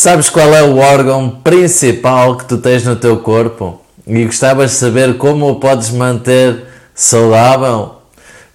Sabes qual é o órgão principal que tu tens no teu corpo? E gostavas de saber como o podes manter saudável?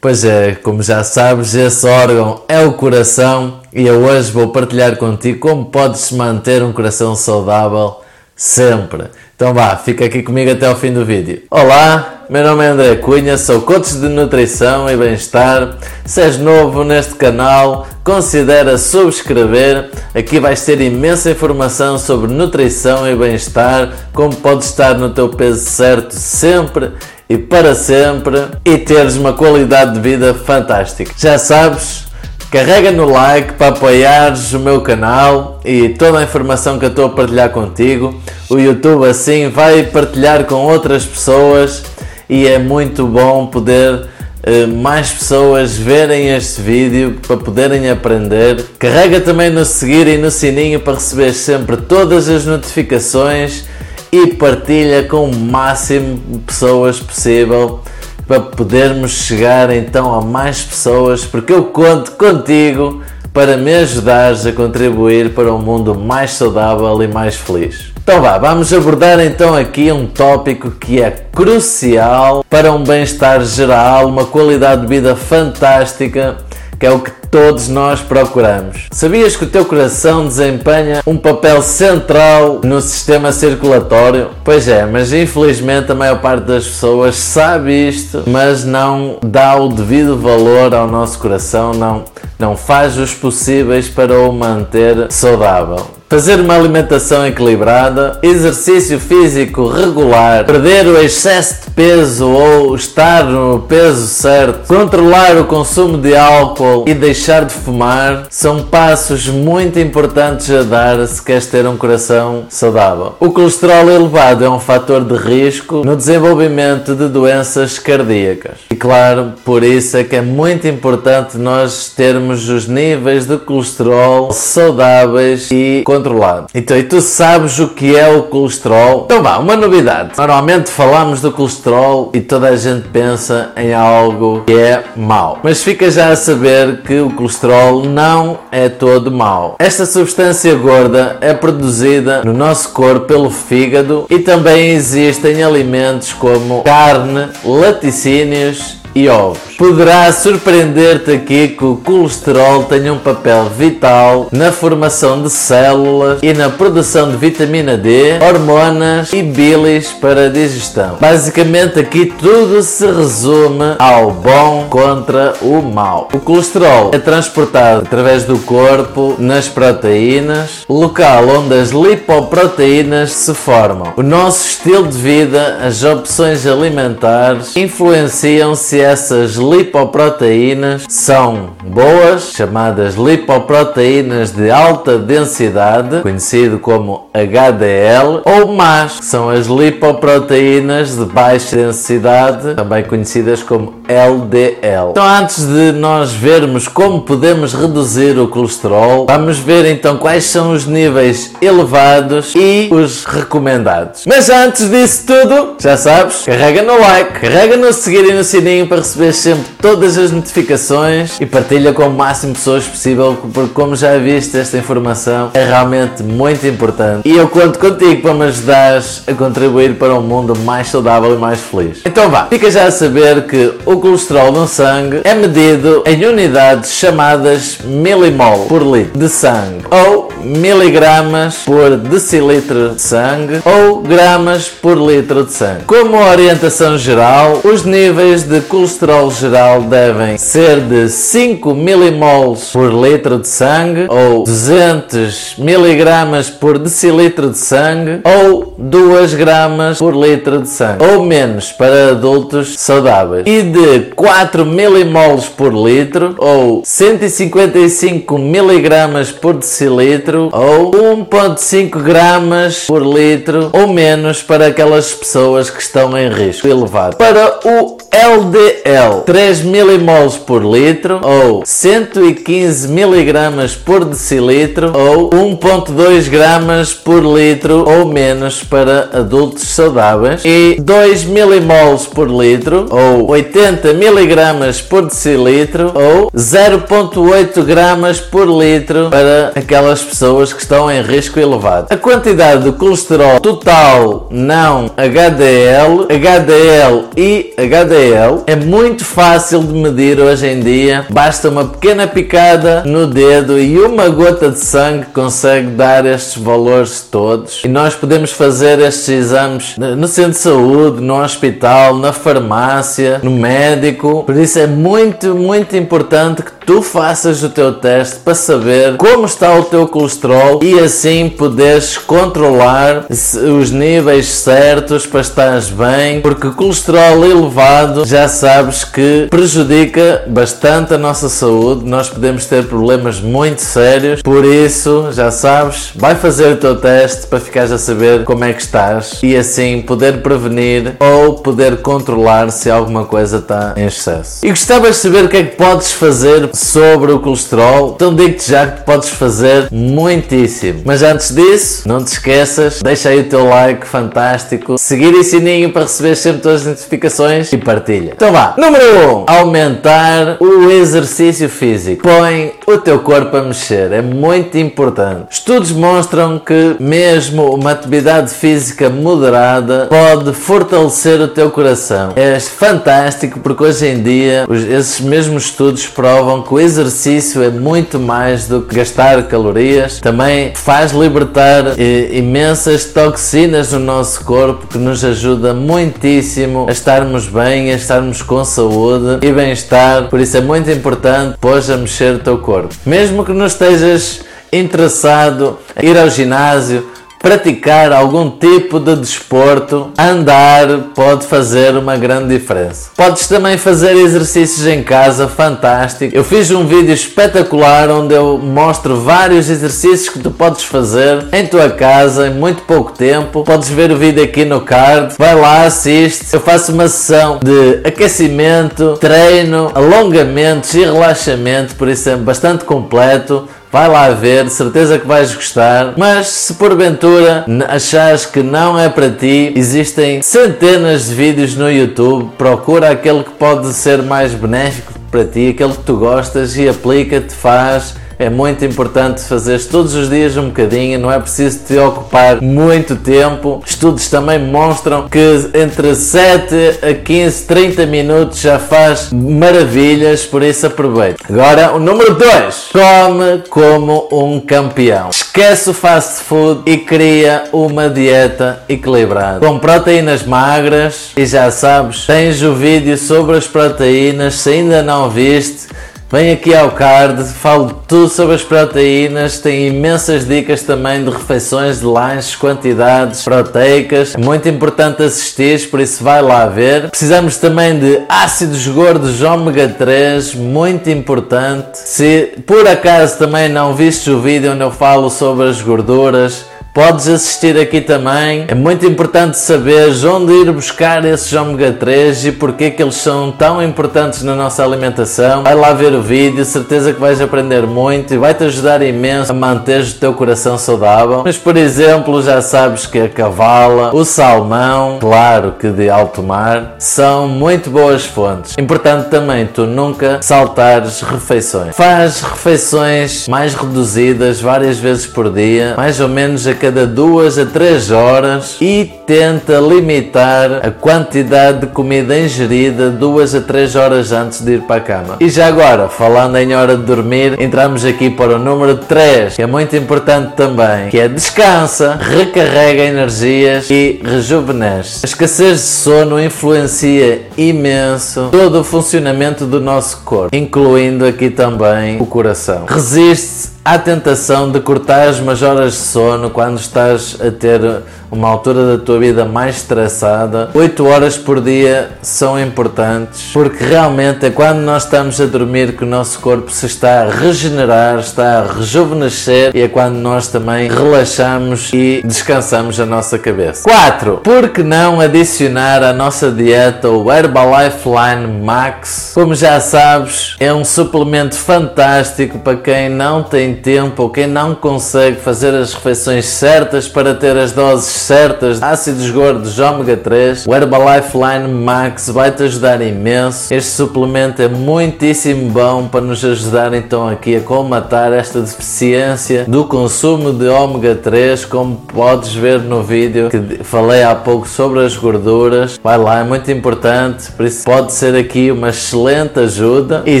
Pois é, como já sabes, esse órgão é o coração e eu hoje vou partilhar contigo como podes manter um coração saudável sempre. Então vá, fica aqui comigo até ao fim do vídeo. Olá, meu nome é André Cunha, sou coach de nutrição e bem-estar. Se és novo neste canal, considera subscrever. Aqui vais ter imensa informação sobre nutrição e bem-estar, como podes estar no teu peso certo sempre e para sempre e teres uma qualidade de vida fantástica. Já sabes, Carrega no like para apoiares o meu canal e toda a informação que eu estou a partilhar contigo. O YouTube assim vai partilhar com outras pessoas e é muito bom poder eh, mais pessoas verem este vídeo para poderem aprender. Carrega também no seguir e no sininho para receber sempre todas as notificações e partilha com o máximo de pessoas possível para podermos chegar então a mais pessoas, porque eu conto contigo para me ajudares a contribuir para um mundo mais saudável e mais feliz. Então vá, vamos abordar então aqui um tópico que é crucial para um bem-estar geral, uma qualidade de vida fantástica, que é o que todos nós procuramos. Sabias que o teu coração desempenha um papel central no sistema circulatório? Pois é, mas infelizmente a maior parte das pessoas sabe isto, mas não dá o devido valor ao nosso coração, não, não faz os possíveis para o manter saudável fazer uma alimentação equilibrada, exercício físico regular, perder o excesso de peso ou estar no peso certo, controlar o consumo de álcool e deixar de fumar são passos muito importantes a dar se queres ter um coração saudável. O colesterol elevado é um fator de risco no desenvolvimento de doenças cardíacas. E claro, por isso é que é muito importante nós termos os níveis de colesterol saudáveis e controlado. Então, e tu sabes o que é o colesterol? Então vá, uma novidade. Normalmente falamos do colesterol e toda a gente pensa em algo que é mau. Mas fica já a saber que o colesterol não é todo mau. Esta substância gorda é produzida no nosso corpo pelo fígado e também existem alimentos como carne, laticínios e ovos. Poderá surpreender-te aqui que o colesterol tem um papel vital na formação de células e na produção de vitamina D, hormonas e bilis para a digestão. Basicamente aqui tudo se resume ao bom contra o mal. O colesterol é transportado através do corpo nas proteínas, local onde as lipoproteínas se formam. O nosso estilo de vida, as opções alimentares influenciam-se essas lipoproteínas são boas, chamadas lipoproteínas de alta densidade, conhecido como HDL, ou más, que são as lipoproteínas de baixa densidade, também conhecidas como LDL. Então, antes de nós vermos como podemos reduzir o colesterol, vamos ver então quais são os níveis elevados e os recomendados. Mas antes disso tudo, já sabes, carrega no like, carrega no seguir e no sininho para receber sempre todas as notificações e partilha com o máximo de pessoas possível, porque como já viste, esta informação é realmente muito importante e eu conto contigo para me ajudares a contribuir para um mundo mais saudável e mais feliz. Então vá, fica já a saber que o colesterol no sangue é medido em unidades chamadas milimol por litro de sangue ou miligramas por decilitro de sangue ou gramas por litro de sangue. Como orientação geral, os níveis de colesterol colesterol geral devem ser de 5 milimols por litro de sangue ou 200 miligramas por decilitro de sangue ou 2 gramas por litro de sangue ou menos para adultos saudáveis e de 4 milimols por litro ou 155 miligramas por decilitro ou 1.5 gramas por litro ou menos para aquelas pessoas que estão em risco elevado. Para o LDL 3 milimoles por litro ou 115 miligramas por decilitro ou 1.2 gramas por litro ou menos para adultos saudáveis e 2 milimoles por litro ou 80 miligramas por decilitro ou 0.8 gramas por litro para aquelas pessoas que estão em risco elevado. A quantidade de colesterol total não HDL, HDL e HDL é muito fácil de medir hoje em dia. Basta uma pequena picada no dedo e uma gota de sangue consegue dar estes valores todos. E nós podemos fazer estes exames no centro de saúde, no hospital, na farmácia, no médico. Por isso é muito, muito importante que tu faças o teu teste para saber como está o teu colesterol e assim poderes controlar os níveis certos para estares bem, porque colesterol elevado já sabes que prejudica bastante a nossa saúde, nós podemos ter problemas muito sérios, por isso já sabes, vai fazer o teu teste para ficares a saber como é que estás e assim poder prevenir ou poder controlar se alguma coisa está em excesso. E gostavas de saber o que é que podes fazer sobre o colesterol, então digo-te já que podes fazer muitíssimo. Mas antes disso, não te esqueças, deixa aí o teu like fantástico, seguir o sininho para receber sempre todas as notificações e partilha. Então vá. Número 1. Um, aumentar o exercício físico. Põe o teu corpo a mexer, é muito importante. Estudos mostram que mesmo uma atividade física moderada pode fortalecer o teu coração. É fantástico porque hoje em dia esses mesmos estudos provam que o exercício é muito mais do que gastar calorias, também faz libertar eh, imensas toxinas no nosso corpo que nos ajuda muitíssimo a estarmos bem, a estarmos com saúde e bem-estar. Por isso é muito importante pôs a mexer o teu corpo. Mesmo que não estejas interessado em ir ao ginásio, praticar algum tipo de desporto, andar pode fazer uma grande diferença. Podes também fazer exercícios em casa, fantástico. Eu fiz um vídeo espetacular onde eu mostro vários exercícios que tu podes fazer em tua casa em muito pouco tempo. Podes ver o vídeo aqui no card. Vai lá, assiste. Eu faço uma sessão de aquecimento, treino, alongamentos e relaxamento, por isso é bastante completo. Vai lá ver, certeza que vais gostar. Mas se porventura achares que não é para ti, existem centenas de vídeos no YouTube. Procura aquele que pode ser mais benéfico para ti, aquele que tu gostas e aplica-te, faz é muito importante fazer todos os dias um bocadinho, não é preciso te ocupar muito tempo. Estudos também mostram que entre 7 a 15, 30 minutos já faz maravilhas, por isso aproveita. Agora, o número 2: come como um campeão. Esquece o fast food e cria uma dieta equilibrada. Com proteínas magras, e já sabes, tens o vídeo sobre as proteínas, se ainda não viste Vem aqui ao card, falo tudo sobre as proteínas, tem imensas dicas também de refeições, de lanches, quantidades proteicas. É muito importante assistir, por isso vai lá ver. Precisamos também de ácidos gordos ômega 3, muito importante. Se por acaso também não viste o vídeo onde eu falo sobre as gorduras, Podes assistir aqui também. É muito importante saber onde ir buscar esses ômega 3 e porque que eles são tão importantes na nossa alimentação. Vai lá ver o vídeo, certeza que vais aprender muito e vai-te ajudar imenso a manter o teu coração saudável. Mas, por exemplo, já sabes que a cavala, o salmão, claro que de alto mar, são muito boas fontes. Importante também tu nunca saltares refeições. Faz refeições mais reduzidas várias vezes por dia, mais ou menos a cada duas a três horas e tenta limitar a quantidade de comida ingerida duas a três horas antes de ir para a cama. E já agora, falando em hora de dormir, entramos aqui para o número 3, que é muito importante também, que é descansa, recarrega energias e rejuvenesce. A escassez de sono influencia imenso todo o funcionamento do nosso corpo, incluindo aqui também o coração. Resiste há tentação de cortar umas horas de sono quando estás a ter uma altura da tua vida mais estressada. 8 horas por dia são importantes porque realmente é quando nós estamos a dormir que o nosso corpo se está a regenerar, está a rejuvenescer e é quando nós também relaxamos e descansamos a nossa cabeça. 4. Por que não adicionar à nossa dieta o Herbalife Line Max? Como já sabes, é um suplemento fantástico para quem não tem tempo ou quem não consegue fazer as refeições certas para ter as doses certas ácidos gordos ômega 3, o Herbalife Line Max vai te ajudar imenso. Este suplemento é muitíssimo bom para nos ajudar então aqui a colmatar esta deficiência do consumo de ômega 3, como podes ver no vídeo que falei há pouco sobre as gorduras. Vai lá, é muito importante, por isso pode ser aqui uma excelente ajuda. E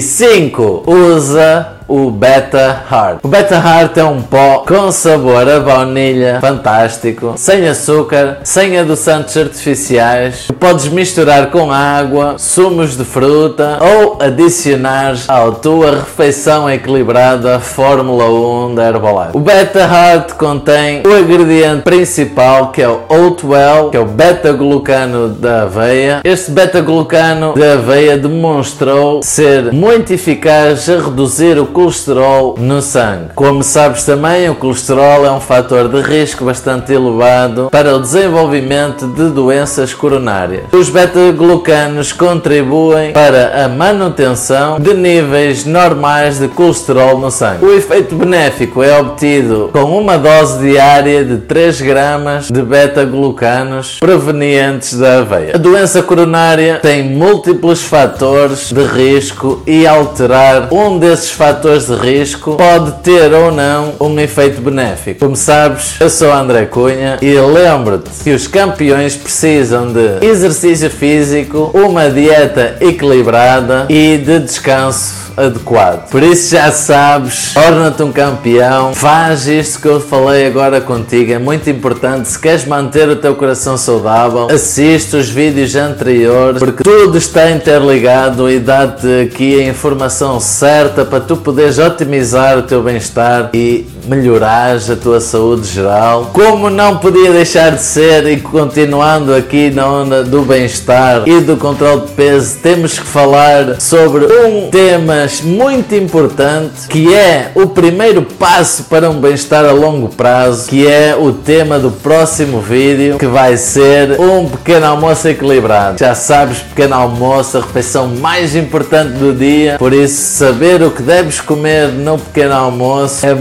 5. Usa o Beta Heart. O Beta Heart é um pó com sabor a baunilha fantástico, sem açúcar, sem adoçantes artificiais, que podes misturar com água, sumos de fruta ou adicionar à tua refeição equilibrada Fórmula 1 da Herbalife. O Beta Heart contém o ingrediente principal que é o Oatwell, que é o beta-glucano da aveia. Este beta-glucano da aveia demonstrou ser muito eficaz a reduzir o colesterol no sangue. Como sabes também, o colesterol é um fator de risco bastante elevado para o desenvolvimento de doenças coronárias. Os beta-glucanos contribuem para a manutenção de níveis normais de colesterol no sangue. O efeito benéfico é obtido com uma dose diária de 3 gramas de beta-glucanos provenientes da aveia. A doença coronária tem múltiplos fatores de risco e alterar um desses fatores fatores de risco pode ter ou não um efeito benéfico. Como sabes, eu sou André Cunha e lembro-te que os campeões precisam de exercício físico, uma dieta equilibrada e de descanso adequado. Por isso já sabes, torna-te um campeão, faz isto que eu falei agora contigo, é muito importante. Se queres manter o teu coração saudável, assiste os vídeos anteriores, porque tudo está interligado e dá-te aqui a informação certa para tu poderes otimizar o teu bem-estar e melhorares a tua saúde geral. Como não podia deixar de ser e continuando aqui na onda do bem-estar e do controle de peso, temos que falar sobre um tema muito importante que é o primeiro passo para um bem-estar a longo prazo, que é o tema do próximo vídeo, que vai ser um pequeno almoço equilibrado. Já sabes, pequeno almoço, a refeição mais importante do dia, por isso saber o que deves comer no pequeno almoço é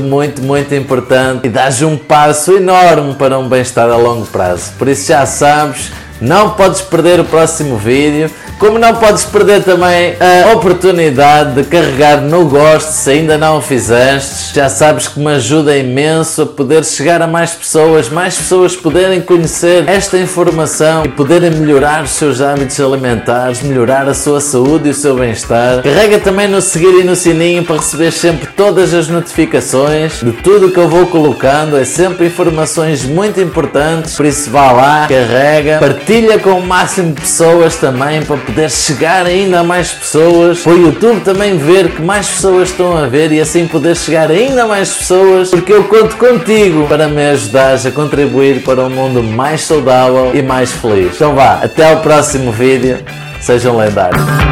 muito, muito, muito importante e dás um passo enorme para um bem-estar a longo prazo. Por isso já sabes, não podes perder o próximo vídeo. Como não podes perder também a oportunidade de carregar no gosto se ainda não o fizeste, já sabes que me ajuda imenso a poder chegar a mais pessoas, mais pessoas poderem conhecer esta informação e poderem melhorar os seus hábitos alimentares, melhorar a sua saúde e o seu bem-estar. Carrega também no seguir e no sininho para receber sempre todas as notificações de tudo que eu vou colocando. É sempre informações muito importantes, por isso vá lá, carrega, partilha com o máximo de pessoas também para poder chegar ainda a mais pessoas, para o YouTube também ver que mais pessoas estão a ver e assim poder chegar ainda a mais pessoas, porque eu conto contigo para me ajudares a contribuir para um mundo mais saudável e mais feliz. Então vá, até ao próximo vídeo, sejam lendários.